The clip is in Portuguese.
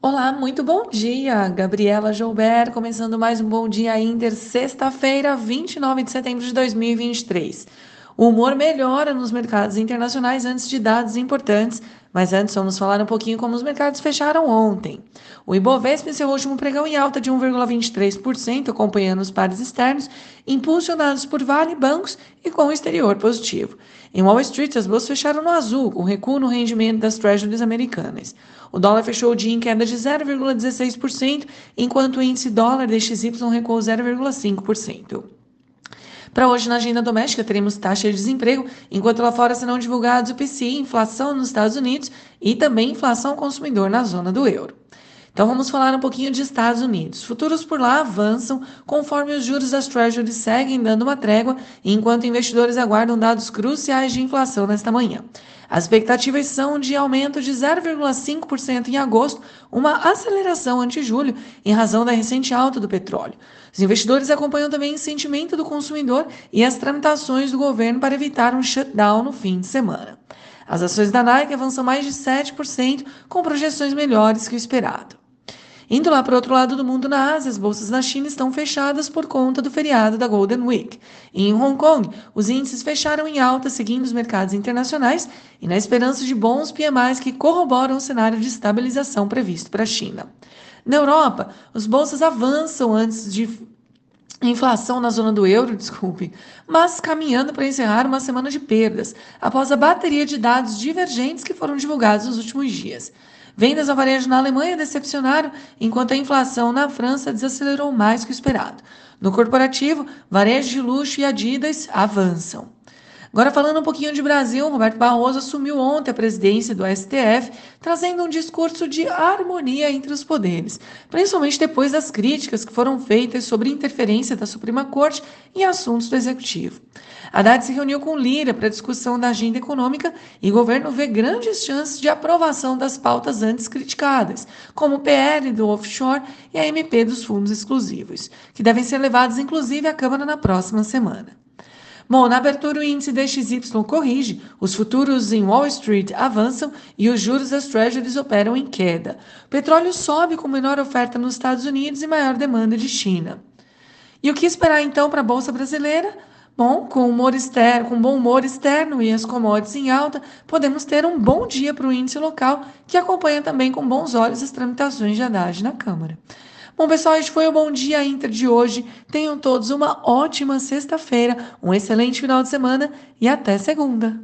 Olá, muito bom dia! Gabriela Joubert, começando mais um Bom Dia Inter, sexta-feira, 29 de setembro de 2023. O humor melhora nos mercados internacionais antes de dados importantes, mas antes vamos falar um pouquinho como os mercados fecharam ontem. O Ibovespa encerrou o último pregão em alta de 1,23%, acompanhando os pares externos, impulsionados por Vale Bancos e com o exterior positivo. Em Wall Street, as bolsas fecharam no azul, com recuo no rendimento das treasuries americanas. O dólar fechou o dia em queda de 0,16%, enquanto o índice dólar DXY recuou 0,5%. Para hoje, na agenda doméstica, teremos taxa de desemprego, enquanto lá fora serão divulgados o PCI, inflação nos Estados Unidos e também inflação consumidor na zona do euro. Então vamos falar um pouquinho de Estados Unidos. Futuros por lá avançam conforme os juros das Treasuries seguem dando uma trégua, enquanto investidores aguardam dados cruciais de inflação nesta manhã. As expectativas são de aumento de 0,5% em agosto, uma aceleração ante julho, em razão da recente alta do petróleo. Os investidores acompanham também o sentimento do consumidor e as tramitações do governo para evitar um shutdown no fim de semana. As ações da Nike avançam mais de 7%, com projeções melhores que o esperado. Indo lá para o outro lado do mundo, na Ásia, as bolsas na China estão fechadas por conta do feriado da Golden Week. E em Hong Kong, os índices fecharam em alta, seguindo os mercados internacionais e na esperança de bons PMIs que corroboram o cenário de estabilização previsto para a China. Na Europa, os bolsas avançam antes de inflação na zona do euro, desculpe, mas caminhando para encerrar uma semana de perdas, após a bateria de dados divergentes que foram divulgados nos últimos dias. Vendas ao varejo na Alemanha decepcionaram, enquanto a inflação na França desacelerou mais que o esperado. No corporativo, varejo de luxo e Adidas avançam. Agora falando um pouquinho de Brasil, Roberto Barroso assumiu ontem a presidência do STF, trazendo um discurso de harmonia entre os poderes, principalmente depois das críticas que foram feitas sobre interferência da Suprema Corte em assuntos do Executivo. Haddad se reuniu com Lira para discussão da agenda econômica e o governo vê grandes chances de aprovação das pautas antes criticadas, como o PL do offshore e a MP dos fundos exclusivos, que devem ser levados inclusive à Câmara na próxima semana. Bom, na abertura o índice DXY corrige, os futuros em Wall Street avançam e os juros das treasuries operam em queda. O petróleo sobe com menor oferta nos Estados Unidos e maior demanda de China. E o que esperar então para a bolsa brasileira? Bom, com humor externo, com bom humor externo e as commodities em alta, podemos ter um bom dia para o índice local, que acompanha também com bons olhos as tramitações de Haddad na Câmara. Bom, pessoal, este foi o Bom Dia Inter de hoje. Tenham todos uma ótima sexta-feira, um excelente final de semana e até segunda.